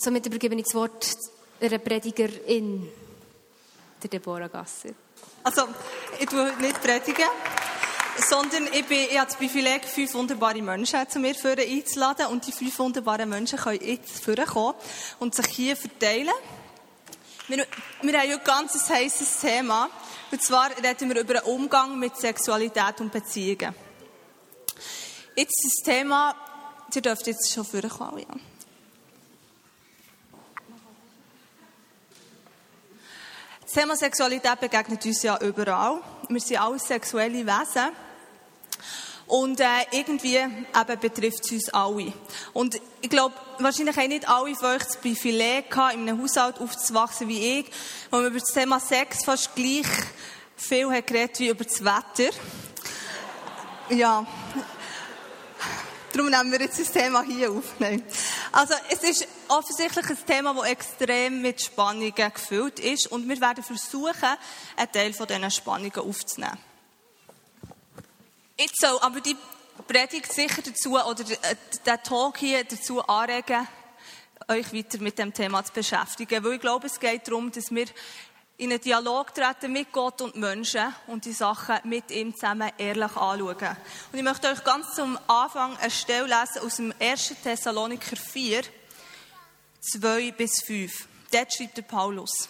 Somit übergebe ich das Wort einer Predigerin, der Deborah Gasser. Also, ich tue nicht predigen, sondern ich, bin, ich habe das Privileg, fünf wunderbare Menschen zu mir einzuladen. Und die fünf wunderbaren Menschen können jetzt vorkommen und sich hier verteilen. Wir, wir haben heute ein ganz heißes Thema. Und zwar reden wir über den Umgang mit Sexualität und Beziehungen. Jetzt das Thema, ihr dürft jetzt schon vorkommen, ja. Das Thema Sexualität begegnet uns ja überall. Wir sind alle sexuelle Wesen. Und äh, irgendwie eben betrifft es uns alle. Und ich glaube, wahrscheinlich haben nicht alle von euch das Privileg gehabt, in einem Haushalt aufzuwachsen wie ich, wo man über das Thema Sex fast gleich viel hat geredet wie über das Wetter. Ja. Darum nehmen wir jetzt das Thema hier auf. Also, es ist offensichtlich ein Thema, das extrem mit Spannungen gefüllt ist. Und wir werden versuchen, einen Teil von diesen Spannungen aufzunehmen. Jetzt soll aber die Predigt sicher dazu, oder äh, der Talk hier dazu anregen, euch weiter mit dem Thema zu beschäftigen. Weil ich glaube, es geht darum, dass wir in einen Dialog treten mit Gott und Menschen und die Sachen mit ihm zusammen ehrlich anschauen. Und ich möchte euch ganz zum Anfang eine Stelle lesen aus dem 1. Thessaloniker 4, 2 bis 5. Dort schreibt der Paulus.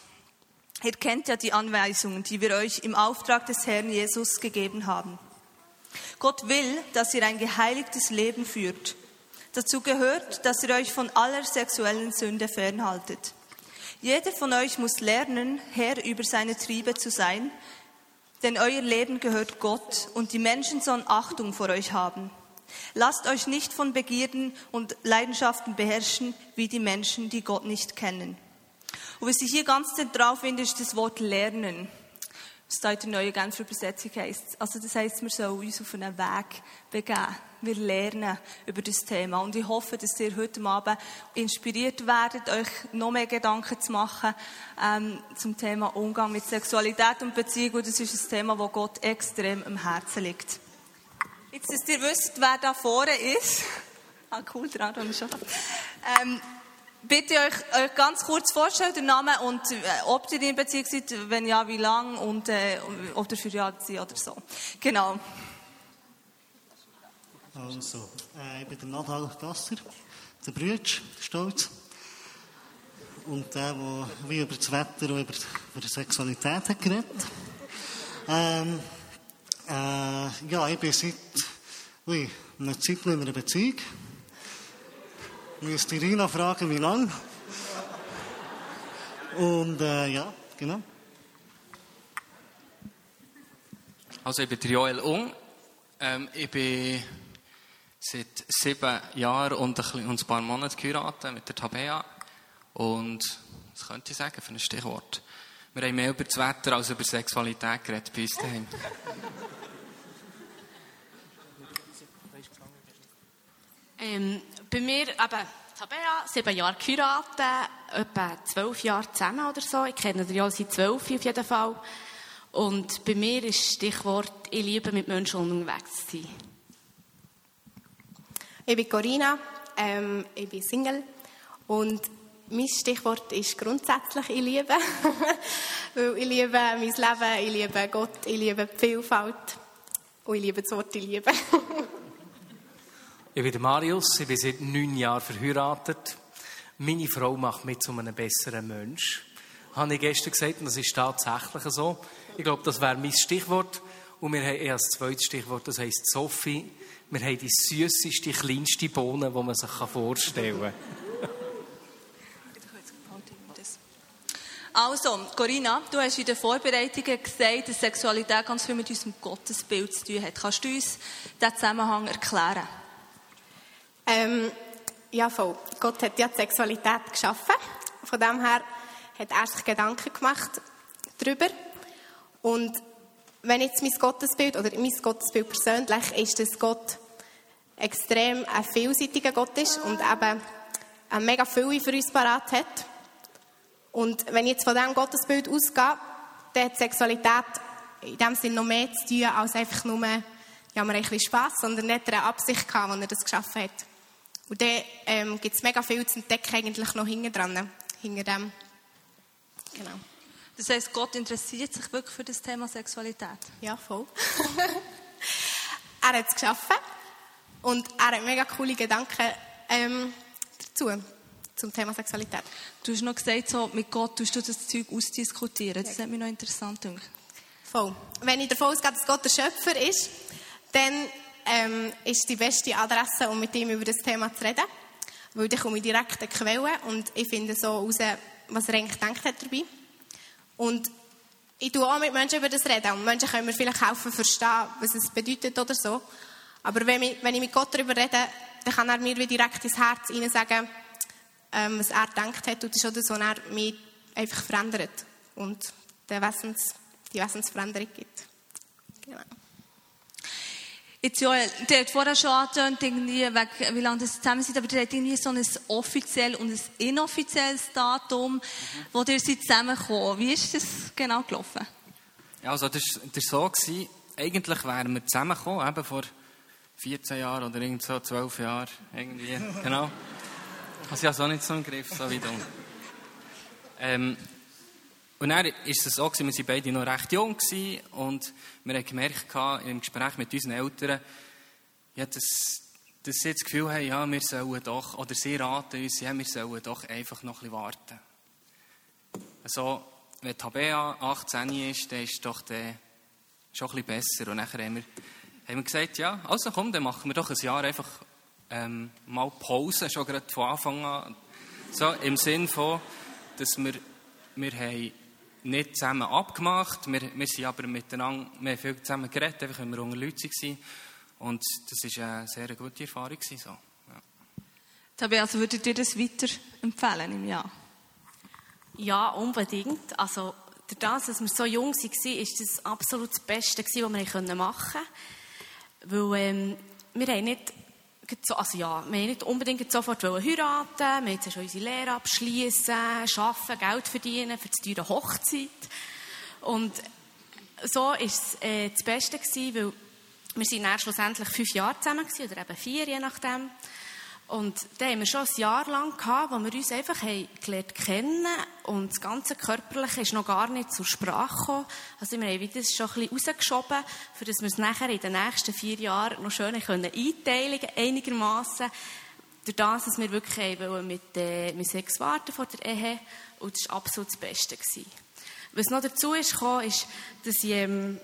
Ihr kennt ja die Anweisungen, die wir euch im Auftrag des Herrn Jesus gegeben haben. Gott will, dass ihr ein geheiligtes Leben führt. Dazu gehört, dass ihr euch von aller sexuellen Sünde fernhaltet. Jeder von euch muss lernen, Herr über seine Triebe zu sein, denn euer Leben gehört Gott und die Menschen sollen Achtung vor euch haben. Lasst euch nicht von Begierden und Leidenschaften beherrschen, wie die Menschen, die Gott nicht kennen. Und was ich hier ganz zentral finde, ist das Wort lernen was da in der neuen Genfer Übersetzung heisst. Also das heisst, wir sollen uns auf einen Weg begeben. Wir lernen über das Thema. Und ich hoffe, dass ihr heute Abend inspiriert werdet, euch noch mehr Gedanken zu machen ähm, zum Thema Umgang mit Sexualität und Beziehung. Und das ist ein Thema, das Gott extrem am Herzen liegt. Jetzt, dass ihr wisst, wer da vorne ist. ah, cool, dran, schon. Ähm, bitte euch, euch ganz kurz vorstellen, den Namen und äh, ob ihr in Beziehung seid, wenn ja, wie lang und äh, ob ihr für ja seid oder so. Genau. Also, äh, ich bin der Nadal Gasser, der Brütsch, Stolz. Und der, der wie über das Wetter und über, über die Sexualität hat geredet. Ähm, äh, ja, ich bin seit ui, einer Zeit in einer Beziehung. Müsste Irina fragen, wie lang. Und äh, ja, genau. Also ich bin Joel Ung. Ähm, ich bin seit sieben Jahren und ein, paar Monaten geheiratet mit der Tabea. Und was könnte ich sagen für ein Stichwort? Wir haben mehr über das Wetter als über Sexualität geredet bei uns daheim. Ähm, bei mir, eben, Tabea, sieben Jahre geheiratet, etwa zwölf Jahre zusammen oder so. Ich kenne den ja seit zwölf auf jeden Fall. Und bei mir ist das Stichwort, ich liebe mit Menschen unterwegs zu sein. Ich bin Corinna, ähm, ich bin Single und mein Stichwort ist grundsätzlich ich liebe. Weil ich liebe mein Leben, ich liebe Gott, ich liebe die Vielfalt und ich liebe das Wort ich liebe. Ich bin Marius, ich bin seit neun Jahren verheiratet. Meine Frau macht mich zu einem besseren Mensch. Habe ich gestern gesagt, und das ist tatsächlich so. Ich glaube, das wäre mein Stichwort. Und wir haben eher als zweites Stichwort, das heisst Sophie. Wir haben die süßeste, kleinste Bohne, die man sich vorstellen kann. Also, Corinna, du hast in den Vorbereitungen gesagt, dass Sexualität ganz viel mit unserem Gottesbild zu tun hat. Kannst du uns diesen Zusammenhang erklären? Ähm, ja, voll. Gott hat ja die Sexualität geschaffen. Von dem her hat er sich Gedanken gemacht darüber. Und wenn jetzt mein Gottesbild, oder mein Gottesbild persönlich, ist, dass Gott extrem ein vielseitiger Gott ist und eben eine mega Fülle für uns parat hat. Und wenn ich jetzt von diesem Gottesbild ausgehe, dann hat Sexualität in dem Sinne noch mehr zu tun, als einfach nur, ja, haben ein bisschen Spass, sondern nicht eine Absicht gehabt, als er das geschaffen hat. Und dann ähm, gibt es mega viel zu entdecken eigentlich noch hinten dran. Hinter dem. Genau. Das heisst, Gott interessiert sich wirklich für das Thema Sexualität. Ja, voll. er hat es geschaffen und er hat mega coole Gedanken ähm, dazu, zum Thema Sexualität. Du hast noch gesagt, so, mit Gott tust du das Zeug ausdiskutieren. Das hat mich noch interessant gedacht. Voll. Wenn ich davon ausgehe, dass Gott der Schöpfer ist, dann ähm, ist die beste Adresse, um mit ihm über das Thema zu reden. Weil dann komme ich direkt an die Quelle und ich finde so raus, was er eigentlich gedacht hat dabei. Und ich tue auch mit Menschen über das reden. Und Menschen können mir vielleicht helfen, verstehen, was es bedeutet oder so. Aber wenn ich, wenn ich mit Gott darüber rede, dann kann er mir wie direkt ins Herz hinein sagen, ähm, was er gedacht hat. Und das ist auch das, was er mich einfach verändert. Und der Wessens, die Wessensveränderung gibt. Genau. Jetzt, der hat vorher schon angetönt, irgendwie, wegen, wie lange das zusammen sind, aber der hat irgendwie so ein offizielles und ein inoffizielles Datum, mhm. wo ihr seid zusammengekommen. Wie ist das genau gelaufen? Ja, also, das war so, gewesen, eigentlich wären wir zusammengekommen, eben vor 14 Jahren oder irgend so 12 Jahren, irgendwie, genau. Also, ich habe es auch nicht so im Griff, so wie du. Ähm, und dann war es so, wir waren beide noch recht jung und wir haben gemerkt im Gespräch mit unseren Eltern, ja, dass, dass sie das Gefühl haben, ja, wir sollen doch, oder sie raten uns, ja, wir sollen doch einfach noch ein bisschen warten. Also, wenn Tabea 18 ist, dann ist doch der schon ein bisschen besser. Und nachher haben wir, haben wir gesagt, ja, also komm, dann machen wir doch ein Jahr einfach ähm, mal Pause, schon gerade von Anfang an. So, im Sinn von, dass wir, wir haben nicht zusammen abgemacht. Wir, wir sind aber miteinander, wir haben viel zusammen geredet, einfach weil wir unter Leuten waren. Und das war eine sehr gute Erfahrung. So. Ja. Tabea, also würdet ihr das weiter empfehlen im Jahr? Ja, unbedingt. Also, dadurch, dass wir so jung waren, ist das absolut das Beste, was wir machen konnten. Weil ähm, wir haben nicht also ja, wir haben nicht unbedingt sofort heiraten wir wollten schon unsere Lehre abschließen, arbeiten, Geld verdienen für die teure Hochzeit. Und so war es äh, das Beste, gewesen, weil wir sind schlussendlich fünf Jahre zusammen gewesen, oder eben vier, je nachdem. Und da haben wir schon ein Jahr lang gehabt, wo wir uns einfach haben gelernt kennen und das ganze Körperliche ist noch gar nicht zur Sprache gekommen. Also wir haben das schon ein bisschen rausgeschoben, für dass wir es nachher in den nächsten vier Jahren noch schön können einteilen einigermaßen. Durch das, dass wir wirklich haben mit, äh, mit Sex warten vor der Ehe und das war absolut das Beste. Gewesen. Was noch dazu ist gekommen, ist, dass ich, ähm,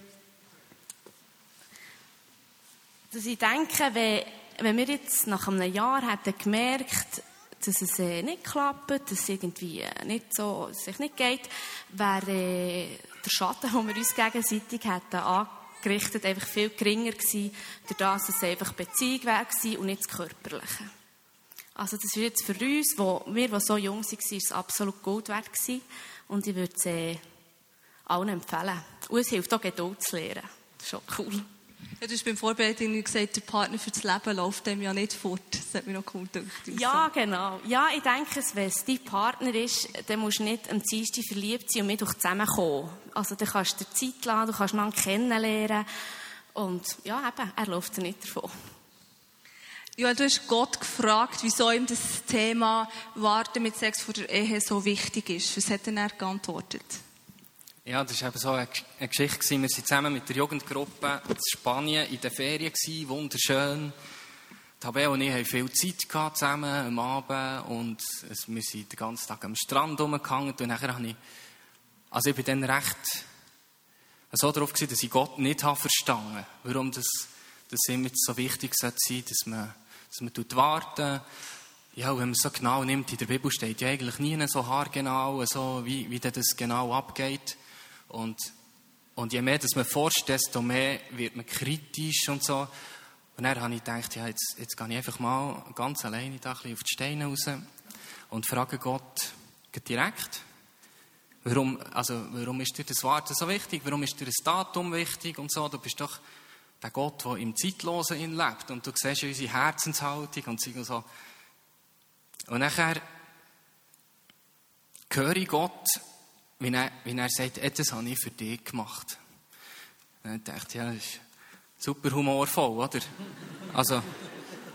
dass ich denke, wenn wenn wir jetzt nach einem Jahr hätten gemerkt, dass es äh, nicht klappt, dass es irgendwie äh, nicht so, sich nicht geht, wäre äh, der Schatten, den wir uns gegenseitig hätten angerichtet, einfach viel geringer gewesen, durch das es einfach Beziehung wäre und nicht das Körperliche. Also das ist jetzt für uns, wo wir, die so jung waren, absolut Gold wert gewesen. Und ich würde es allen empfehlen. Und es hilft auch Geduld zu lernen. Das ist schon cool. Ja, du hast beim Vorbereiten gesagt, der Partner für das Leben läuft dem ja nicht fort. Das hat mich noch cool gedacht. Ja, genau. Ja, ich denke, wenn es dein Partner ist, dann musst du nicht am Dienstag verliebt sein und mit euch zusammenkommen. Also, dann kannst du dir Zeit lassen, du kannst ihn kennenlernen. Und ja, eben, er läuft nicht davon. Ja, du hast Gott gefragt, wieso ihm das Thema Warten mit Sex vor der Ehe so wichtig ist. Was hat er geantwortet? Ja, das war eben so eine, Geschichte. Wir waren zusammen mit der Jugendgruppe in Spanien in den Ferien, wunderschön. Tabea und ich hatten viel Zeit zusammen am Abend und wir sind den ganzen Tag am Strand rumgehangen und nachher habe ich, also ich bin dann recht so darauf gewesen, dass ich Gott nicht habe verstanden, warum das, das ihm so wichtig sein sollte, dass man, dass man warten ja, wenn man es so genau nimmt, in der Bibel steht ja eigentlich nie so haargenau, so wie, wie das genau abgeht. Und, und je mehr dass man forscht, desto mehr wird man kritisch und so. Und dann habe ich gedacht, ja, jetzt, jetzt gehe ich einfach mal ganz alleine da auf die Steine raus und frage Gott direkt, warum, also, warum ist dir das Warten so wichtig? Warum ist dir das Datum wichtig und so? Du bist doch der Gott, der im Zeitlosen lebt und du siehst unsere Herzenshaltung und so. Und nachher höre ich Gott wie er, wie er sagt, das habe ich für dich gemacht. Ich dachte, ja, das ist super humorvoll, oder? Also,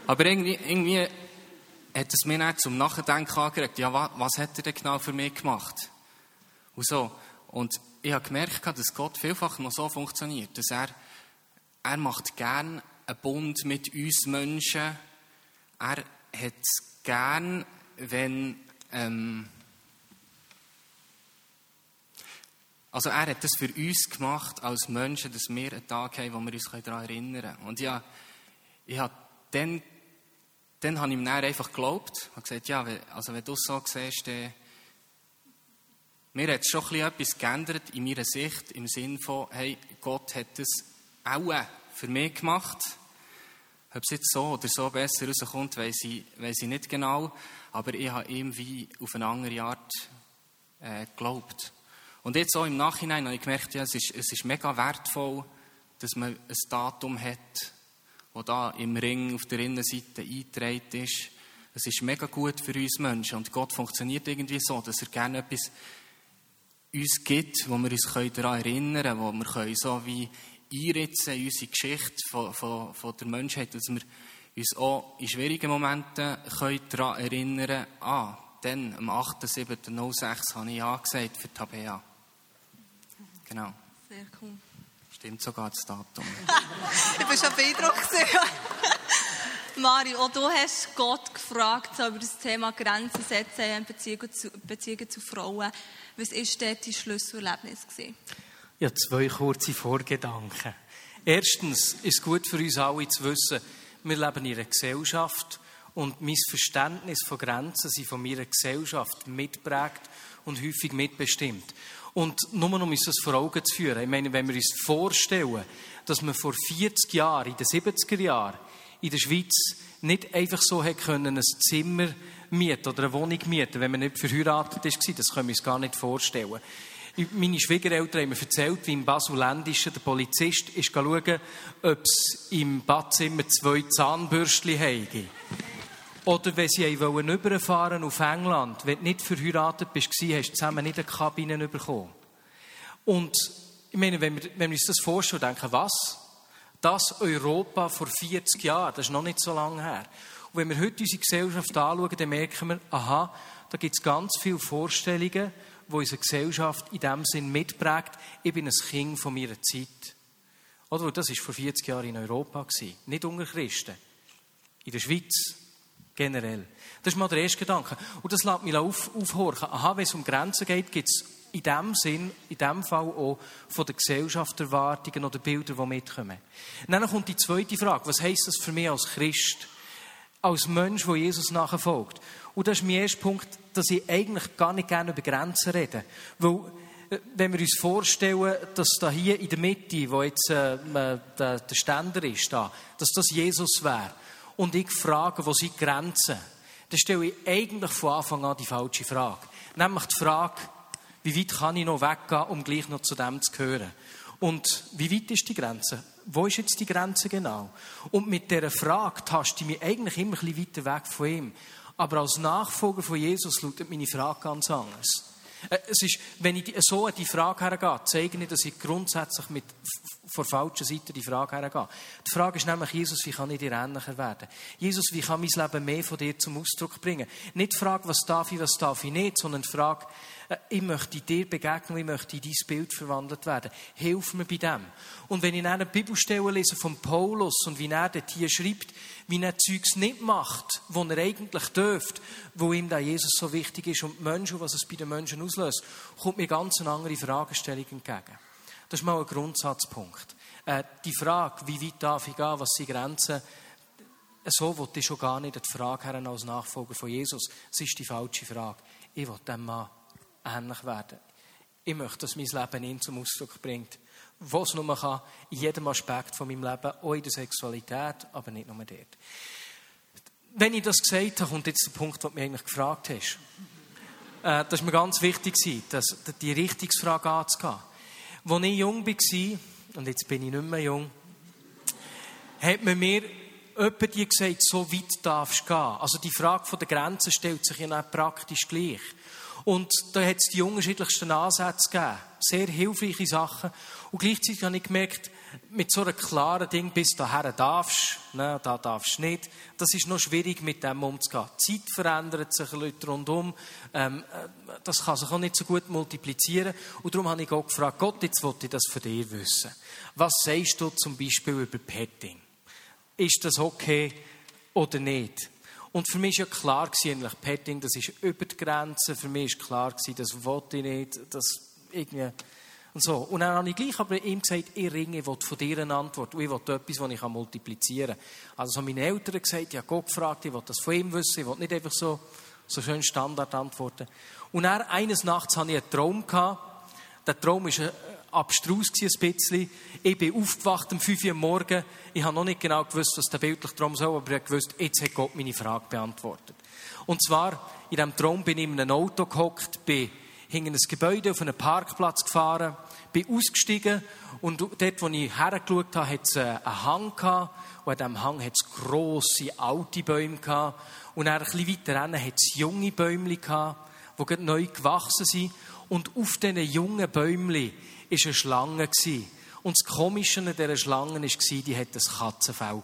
aber irgendwie, irgendwie hat es mir dann zum Nachdenken angeregt, ja, was, was hat er denn genau für mich gemacht? Und so. Und ich habe gemerkt, dass Gott vielfach noch so funktioniert, dass er, er macht gern einen Bund mit uns Menschen. Er hat es gern, wenn, ähm, also er hat das für uns gemacht als Menschen, dass wir einen Tag haben, wo wir uns daran erinnern können. Und ja, ich habe dann, dann habe ich ihm dann einfach geglaubt. Ich habe gesagt, ja, also wenn du es so siehst, dann mir hat schon etwas geändert in meiner Sicht, im Sinne von, hey, Gott hat das auch für mich gemacht. Ob es jetzt so oder so besser rauskommt, weiß ich, weiss ich nicht genau. Aber ich habe ihm wie auf eine andere Art äh, geglaubt. Und jetzt auch im Nachhinein habe ich gemerkt, ja, es ist, es ist mega wertvoll, dass man ein Datum hat, das da im Ring auf der Innenseite eingetragen ist. Es ist mega gut für uns Menschen. Und Gott funktioniert irgendwie so, dass er gerne etwas uns gibt, wo wir uns daran erinnern können, wo wir können so wie einritzen in unsere Geschichte von, von, von der Menschheit, dass wir uns auch in schwierigen Momenten können daran erinnern können, ah, dann am 8.7.06 habe ich Ja gesagt für Tabea. Genau. Sehr cool. Stimmt sogar das Datum. ich bin schon beeindruckt. Mari, auch du hast Gott gefragt so über das Thema Grenzen setzen in Beziehungen zu, Beziehungen zu Frauen. Was war dort dein Schlüsselerlebnis? Ja, zwei kurze Vorgedanken. Erstens ist es gut für uns alle zu wissen, wir leben in einer Gesellschaft und mein Verständnis von Grenzen sind von meiner Gesellschaft mitprägt und häufig mitbestimmt. Und nur um uns das vor Augen zu führen, ich meine, wenn wir uns vorstellen, dass man vor 40 Jahren, in den 70er Jahren, in der Schweiz nicht einfach so hätte können, ein Zimmer mieten oder eine Wohnung mieten, wenn man nicht verheiratet war. Das können wir uns gar nicht vorstellen. Meine Schwiegereltern haben mir erzählt, wie im Basulendischen der Polizist ist schauen, ob es im Badzimmer zwei Zahnbürstchen habe. Oder wenn sie wollen überfahren auf England, wenn du nicht verheiratet bist, hast du zusammen nicht eine Kabine bekommen. Und ich meine, wenn wir, wenn wir uns das vorstellen, denken, was? Das Europa vor 40 Jahren, das ist noch nicht so lange her. Und wenn wir heute unsere Gesellschaft anschauen, dann merken wir, aha, da gibt es ganz viele Vorstellungen, die unsere Gesellschaft in dem Sinn mitprägt. Ich bin ein Kind von meiner Zeit. Oder? Das war vor 40 Jahren in Europa. Nicht unter Christen. In der Schweiz. Generell. Das ist mal der erste Gedanke. Und das lässt mich auf, aufhorchen. Aha, wenn es um Grenzen geht, gibt es in dem Sinn, in dem Fall auch von der Gesellschaft Erwartungen oder Bilder, die mitkommen. Dann kommt die zweite Frage. Was heisst das für mich als Christ? Als Mensch, der Jesus nachfolgt? Und das ist mein erster Punkt, dass ich eigentlich gar nicht gerne über Grenzen rede. Weil, äh, wenn wir uns vorstellen, dass da hier in der Mitte, wo jetzt äh, der, der Ständer ist, da, dass das Jesus wäre, und ich frage, wo sind die Grenzen, dann stelle ich eigentlich von Anfang an die falsche Frage. Nämlich die Frage, wie weit kann ich noch weggehen, um gleich noch zu dem zu gehören? Und wie weit ist die Grenze? Wo ist jetzt die Grenze genau? Und mit dieser Frage taste ich mich eigentlich immer ein bisschen weiter weg von ihm. Aber als Nachfolger von Jesus lautet meine Frage ganz anders. Äh, es ist, wenn ich so an die Frage hergehe, zeige ich, dass ich grundsätzlich mit vor falscher Seite die Frage hergehe. Die Frage ist nämlich, Jesus, wie kann ich dir ähnlicher werden? Jesus, wie kann mein Leben mehr von dir zum Ausdruck bringen? Nicht die Frage, was darf ich, was darf ich nicht, sondern die Frage, ich möchte dir begegnen, ich möchte in dein Bild verwandelt werden. Hilf mir bei dem. Und wenn ich eine Bibelstelle lese von Paulus und wie er dort hier schreibt, wie er Zeugs nicht macht, wo er eigentlich dürft, wo ihm da Jesus so wichtig ist und Menschen, was es bei den Menschen auslöst, kommt mir ganz eine andere Fragestellung entgegen. Das ist mal ein Grundsatzpunkt. Äh, die Frage, wie weit darf ich gehen, was sind Grenzen, so will ich schon gar nicht die Frage haben als Nachfolger von Jesus. Das ist die falsche Frage. Ich will dem Mann ähnlich werden. Ich möchte, dass mein Leben ihn zum Ausdruck bringt. Was nur kann, in jedem Aspekt von meinem Leben, auch in der Sexualität, aber nicht nur dort. Wenn ich das gesagt habe, kommt jetzt der Punkt, den du mich eigentlich gefragt hast. Äh, das war mir ganz wichtig, dass, die Richtungsfrage anzugehen. Als ich jung war, und jetzt bin ich nicht mehr jung, hat man mir jemand gesagt, so weit darfst du gehen. Also die Frage der Grenzen stellt sich ja praktisch gleich. Und da hat es die unterschiedlichsten Ansätze gegeben. Sehr hilfreiche Sachen. Und gleichzeitig habe ich gemerkt, mit so einem klaren Ding, bis daher darfst, ne, da darfst du nicht, das ist noch schwierig, mit dem umzugehen. Die Zeit verändert sich, Leute rundum, ähm, äh, das kann sich auch nicht so gut multiplizieren. Und darum habe ich Gott gefragt, Gott, jetzt wollte ich das von dir wissen. Was sagst du zum Beispiel über Petting? Ist das okay oder nicht? Und für mich war ja klar, eigentlich, Petting, das ist über die Grenze. Für mich war klar, das wollte ich nicht. Das irgendwie und so. Und dann habe ich gleich aber ihm gesagt, ich ringe, ich will von dir eine Antwort. Und ich will etwas, das ich multiplizieren kann. Also so meine Eltern gesagt, ich habe Gott gefragt, ich will das von ihm wissen, ich will nicht einfach so, so schön Standardantworten. Und dann, eines Nachts hatte ich einen Traum. Gehabt. Der Traum war abstrus ein bisschen. Ich bin aufgewacht um 5 Uhr morgens. Ich habe noch nicht genau gewusst, was der bildliche Traum soll, aber ich gewusst, jetzt hat Gott meine Frage beantwortet. Und zwar, in diesem Traum bin ich in einem Auto gehockt, bin hinter ein Gebäude auf einen Parkplatz gefahren, bin ausgestiegen und dort, wo ich hergeschaut habe, hat es äh, einen Hang gehabt und an diesem Hang hat es grosse, alte Bäume gehabt und dann ein bisschen weiter hinten hat es junge Bäume gehabt, die neu gewachsen sind und auf diesen jungen Bäumen war eine Schlange. Und das Komische an dieser Schlange war, die hat ein Katzenfell.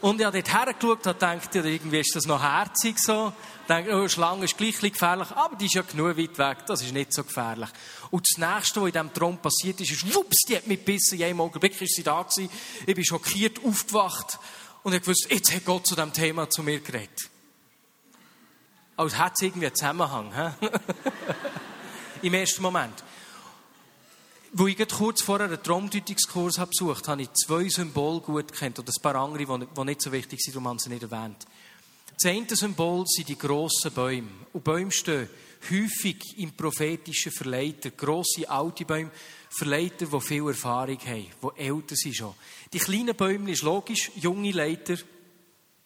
Und ich habe dort hergeschaut und gedacht, ja, irgendwie ist das noch herzig so. Ich dachte, oh, Schlange ist gleich gefährlich, aber die ist ja genug weit weg, das ist nicht so gefährlich. Und das Nächste, was in diesem Traum passiert ist, ist, wups, die hat mich gebissen, in einem Augenblick ist sie da gewesen. Ich bin schockiert aufgewacht und ich wusste, jetzt hat Gott zu diesem Thema zu mir geredet. Als hätte es irgendwie einen Zusammenhang. He? Im ersten Moment. Wo ich kurz vorher einen Traumdeutungskurs habe besucht habe, ich zwei Symbole gut kennt oder ein paar andere, die nicht so wichtig sind, darum haben sie nicht erwähnt. Das eine Symbol sind die grossen Bäume. Und Bäume stehen häufig im prophetischen Verleiter. Grosse, alte Bäume, Verleiter, die viel Erfahrung haben, die älter sind schon. Die kleinen Bäume ist logisch, junge Leiter.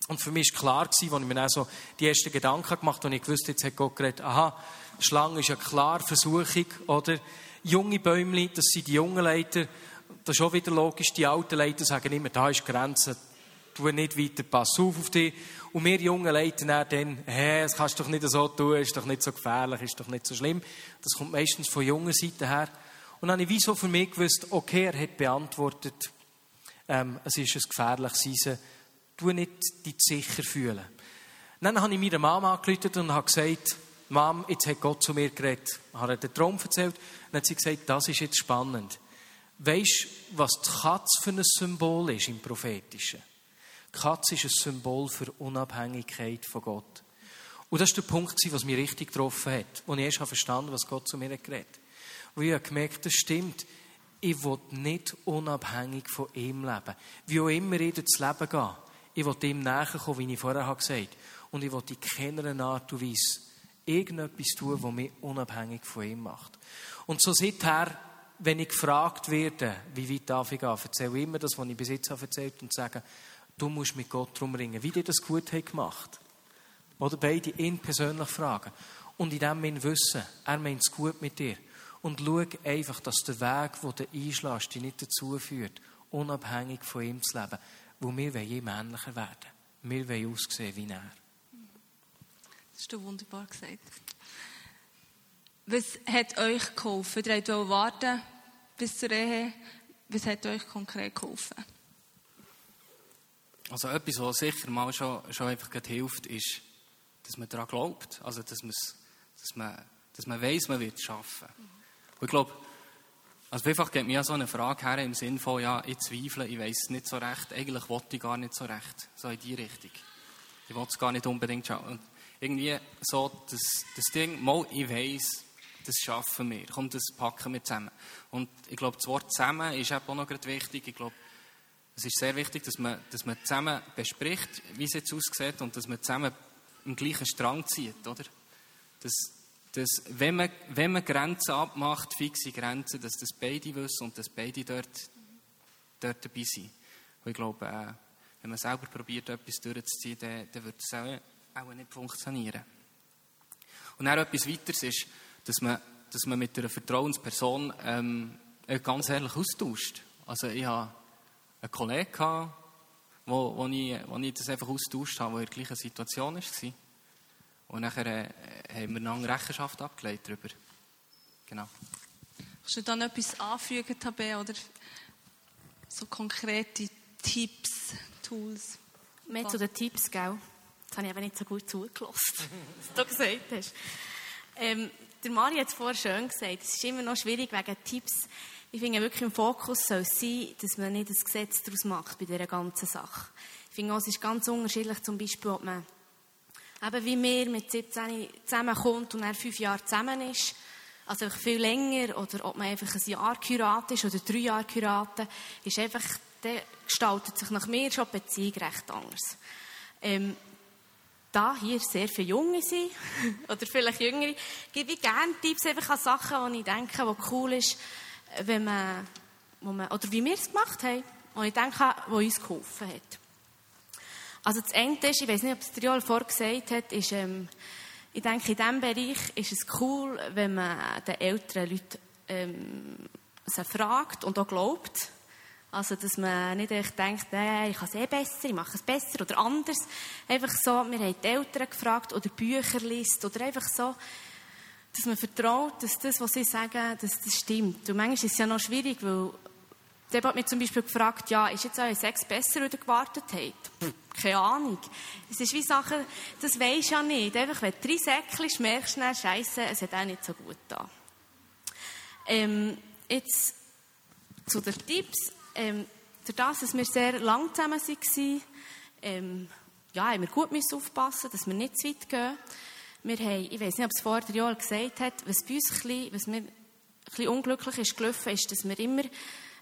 Und für mich war klar, als ich mir dann so die ersten Gedanken gemacht habe, und ich wusste, jetzt hat Gott geredet, aha, Schlange ist ja klar, Versuchung, oder? Junge Bäume, das sind die jungen Leiter. Das ist auch wieder logisch. Die alten Leiter sagen immer, da ist Grenze. Tu nicht weiter, pass auf auf dich. Und wir jungen Leiter dann, hä, das kannst du doch nicht so tun, ist doch nicht so gefährlich, ist doch nicht so schlimm. Das kommt meistens von junger Seite her. Und dann habe ich wieso für mich gewusst, okay, er hat beantwortet, ähm, es ist ein gefährliches Eisen. Du nicht dich sicher fühlen. Dann habe ich meiner Mama angerufen und habe gesagt, Mom, jetzt hat Gott zu mir geredet. Ich habe den Traum erzählt. Dann hat sie gesagt, das ist jetzt spannend. Weißt du, was die Katze für ein Symbol ist im Prophetischen? Die Katze ist ein Symbol für Unabhängigkeit von Gott. Und das war der Punkt, was mich richtig getroffen hat, wo ich erst verstanden was Gott zu mir hat geredet. Wo ich habe gemerkt, das stimmt. Ich will nicht unabhängig von ihm leben. Wie auch immer ich durchs Leben gehe. Ich will ihm näher kommen, wie ich vorher gesagt habe. Und ich will in keiner Art und Weise irgendetwas tun, was mich unabhängig von ihm macht. Und so seither, wenn ich gefragt werde, wie weit darf ich gehen, erzähle ich immer das, was ich bis jetzt habe erzählt und sage, du musst mit Gott drum ringen, wie dir das gut hat gemacht. Oder beide ihn persönlich fragen. Und in dem Sinn wissen, er meint es gut mit dir. Und schau einfach, dass der Weg, den du einschlägst, dich nicht dazu führt, unabhängig von ihm zu leben. Wo wir wollen ihm ähnlicher werden. Wir wollen aussehen wie er. Das hast du wunderbar gesagt. Was hat euch geholfen? Ihr wollt warten bis zur Ehe. Was hat euch konkret geholfen? Also etwas, was sicher mal schon, schon einfach hilft, ist, dass man daran glaubt. Also dass, dass man, dass man weiss, man wird es schaffen. Und ich glaube, also einfach geht mir so eine Frage her im Sinne von, ja, ich zweifle, ich weiß nicht so recht, eigentlich wollte ich gar nicht so recht, so in die Richtung. Ich wollte es gar nicht unbedingt schaffen irgendwie so das, das Ding, mal, ich weiss, das schaffen wir. Komm, das packen wir zusammen. Und ich glaube, das Wort zusammen ist auch noch wichtig. Ich glaube, es ist sehr wichtig, dass man, dass man zusammen bespricht, wie es jetzt aussieht und dass man zusammen im gleichen Strang zieht, oder? Dass, dass wenn, man, wenn man Grenzen abmacht, fixe Grenzen, dass das beide wissen und dass beide dort, dort dabei sind. Und ich glaube, äh, wenn man selber probiert, etwas durchzuziehen, dann, dann wird es auch auch nicht funktionieren. Und dann etwas weiteres ist, dass man, dass man mit einer Vertrauensperson ähm, ganz ehrlich austauscht. Also ich hatte einen Kollegen, gehabt, wo, wo, ich, wo ich das einfach austauscht habe, der in der gleichen Situation war. Und nachher äh, haben wir eine Rechenschaft abgelegt darüber. Genau. Kannst du dann etwas anfügen, Tabe, oder so konkrete Tipps, Tools? Mehr zu den Tipps, gell? Das habe ich eben nicht so gut zugelassen, was du gesagt hast. Ähm, der Mari hat es vorher schön gesagt, es ist immer noch schwierig wegen Tipps. Ich finde wirklich im Fokus soll es sein, dass man nicht ein Gesetz daraus macht bei dieser ganzen Sache. Ich finde auch, es ist ganz unterschiedlich, zum Beispiel, ob man eben wie wir mit 17 zusammenkommt und er fünf Jahre zusammen ist, also viel länger, oder ob man einfach ein Jahr Kurat ist oder drei Jahre Kurate, ist einfach, der gestaltet sich nach mir schon die Beziehung recht anders. Ähm, da hier sehr viele Junge sind, oder vielleicht Jüngere, gebe ich gerne Tipps einfach an Sachen, die ich denke, die cool ist, wenn man, wo man oder wie wir es gemacht haben, und ich denke, wo uns geholfen hat. Also das eine ist, ich weiß nicht, ob es Triol vorher gesagt hat, ist, ähm, ich denke, in diesem Bereich ist es cool, wenn man den älteren Leuten ähm, fragt und auch glaubt. Also, dass man nicht echt denkt, nee, ich kann es eh besser, ich mache es besser oder anders. Einfach so, wir haben die Eltern gefragt oder Bücher liest oder einfach so, dass man vertraut, dass das, was sie sagen, dass das stimmt. Und manchmal ist es ja noch schwierig, weil der hat mich zum Beispiel gefragt, ja, ist jetzt euer Sex besser, als ihr gewartet habt? Keine Ahnung. Es ist wie Sachen, das weisst du ja nicht. Einfach, wenn du drei Säckchen merkst du Scheiße, es hat auch nicht so gut da. Ähm, jetzt zu den Tipps. Ähm, durch das, dass wir sehr lang zusammen waren, ähm, ja, haben wir gut aufpassen, dass wir nicht zu weit gehen. Wir haben, ich weiß nicht, ob es vorher der Joel gesagt hat, was bei uns ein bisschen, was mir ein unglücklich ist gelaufen, ist, dass wir immer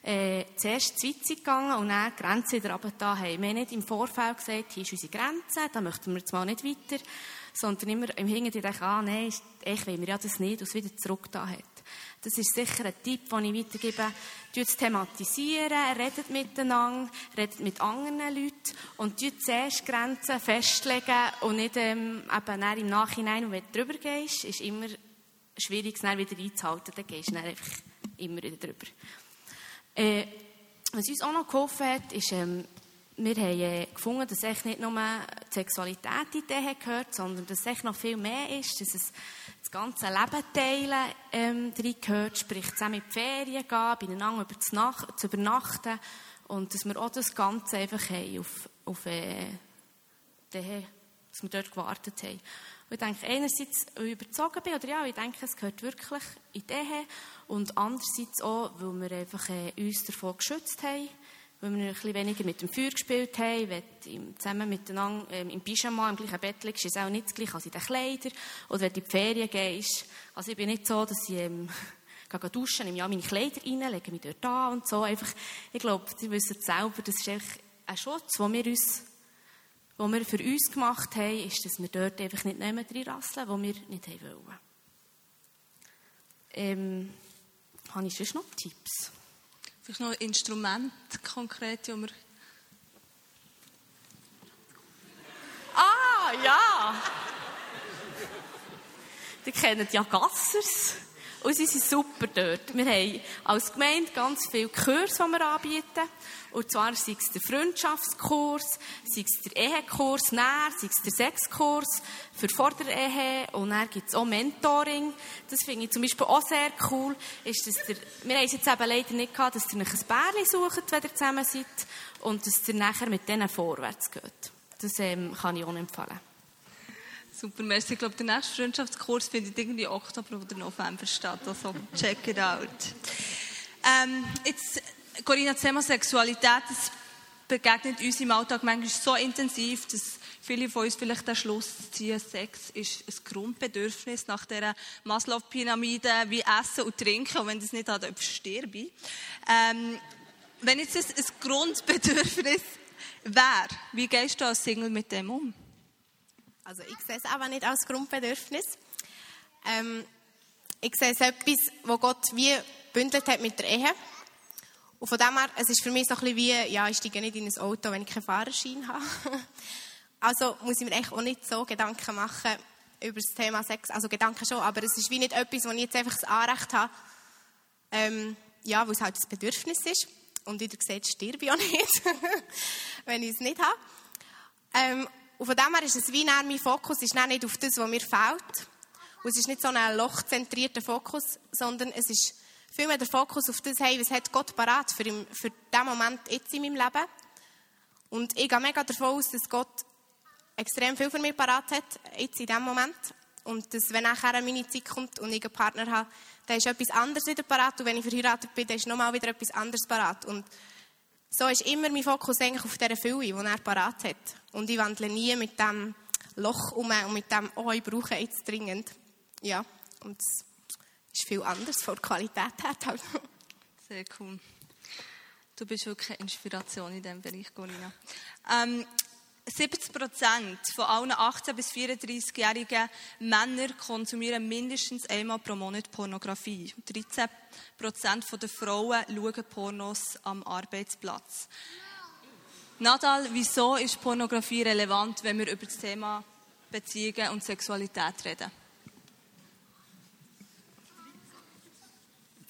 äh, zuerst zu weit sind gegangen und dann die Grenze wieder runtergetan haben. Wir haben nicht im Vorfeld gesagt, hier ist unsere Grenze, da möchten wir jetzt mal nicht weiter, sondern immer im Hintergrund gedacht, ah, nein, echt wollen wir ja das nicht, und es wieder zurück da hat. Das ist sicher ein Tipp, den ich weitergebe. Tut thematisieren, redet miteinander, redet mit anderen Leuten und zuerst Grenzen festlegen und nicht ähm, eben im Nachhinein, wenn du drüber gehst, ist immer schwierig, es wieder einzuhalten. Dann gehst du dann einfach immer wieder drüber. Äh, was uns auch noch geholfen hat, ist, ähm, wir haben äh, gefunden, dass echt nicht nur die Sexualität in gehört, sondern dass es noch viel mehr ist, dass es ganze Leben teilen ähm, drin gehört, sprich zusammen in die Ferien gehen, beieinander über Nacht, zu übernachten und dass wir auch das Ganze einfach haben auf, auf äh, den, dass wir dort gewartet haben. Und ich denke, einerseits, weil ich überzogen bin, oder ja, ich denke, es gehört wirklich in die und andererseits auch, weil wir einfach äh, uns davon geschützt haben, weil wir ein bisschen weniger mit dem Feuer gespielt haben, wenn zusammen miteinander ähm, im Pyjama im gleichen Bett liegst, ist es auch nicht das gleiche als in den Kleidern. Oder wenn du in die Ferien gehst. Also ich bin nicht so, dass ich ähm, gehe duschen, nehme ja meine Kleider rein, lege mich dort an und so. Einfach, ich glaube, die wissen selber, das ist einfach ein Schutz, den wir uns was wir für uns gemacht haben, ist, dass wir dort einfach nicht mehr reinrasseln, wo wir nicht haben wollen. Ähm, habe ich sonst noch Tipps? Vielleicht noch Instrumente konkret, die wir... Ah, ja! Die kennen ja Gassers. Und sie sind super dort. Wir haben als Gemeinde ganz viele Kurse, die wir anbieten. Und zwar sei es der Freundschaftskurs, sei es der Ehekurs, näher, sei es der Sexkurs für vor der Ehe. Und dann gibt es auch Mentoring. Das finde ich zum Beispiel auch sehr cool. Ist, dass der, wir haben es jetzt eben leider nicht gehabt, dass ihr euch ein Bärli sucht, wenn ihr zusammen seid. Und dass ihr nachher mit denen vorwärts geht. Das ähm, kann ich auch empfehlen. Super, merci. Ich glaube, der nächste Freundschaftskurs findet irgendwie Oktober oder November statt. Also, check it out. Ähm, jetzt, Corinna, das Thema Sexualität, das begegnet uns im Alltag manchmal so intensiv, dass viele von uns vielleicht den Schluss ziehen, Sex ist ein Grundbedürfnis nach dieser Maslow-Pyramide, wie Essen und Trinken. Und wenn das nicht hat, dann sterbe ich. Ähm, wenn jetzt das ein Grundbedürfnis wäre, wie gehst du als Single mit dem um? Also ich sehe es aber nicht als Grundbedürfnis. Ähm, ich sehe es etwas, wo Gott wie bündelt hat mit der Ehe. Und von dem her, es ist für mich so ein bisschen wie, ja, ich steige nicht in ein Auto, wenn ich keinen Fahrerschein habe. also muss ich mir echt auch nicht so Gedanken machen über das Thema Sex. Also Gedanken schon, aber es ist wie nicht etwas, wo ich jetzt einfach das Anrecht habe, ähm, ja, wo es halt ein Bedürfnis ist. Und wie ihr seht, stirbe ich auch nicht, wenn ich es nicht habe. Ähm, und von dem her ist es wie mein Fokus ist nicht auf das, was mir fehlt. Und es ist nicht so ein lochzentrierter Fokus, sondern es ist vielmehr der Fokus auf das, hey, was hat Gott parat für, für diesen Moment jetzt in meinem Leben. Und ich gehe mega davon aus, dass Gott extrem viel für mich parat hat, jetzt in diesem Moment. Und dass, wenn nachher meine Zeit kommt und ich einen Partner habe, dann ist etwas anderes wieder parat. Und wenn ich verheiratet bin, dann ist nochmal wieder etwas anderes parat. Und so ist immer mein Fokus eigentlich auf dieser Fülle, die er parat hat. Und ich wandle nie mit dem Loch um und mit dem, oh, ich brauche jetzt dringend. Ja, und es ist viel anders von der Qualität her. Sehr cool. Du bist wirklich eine Inspiration in diesem Bereich, Corina. Ähm, 70 Prozent von allen 18- bis 34-jährigen Männern konsumieren mindestens einmal pro Monat Pornografie. 13 Prozent der Frauen schauen Pornos am Arbeitsplatz. Nadal, wieso ist Pornografie relevant, wenn wir über das Thema Beziehungen und Sexualität reden?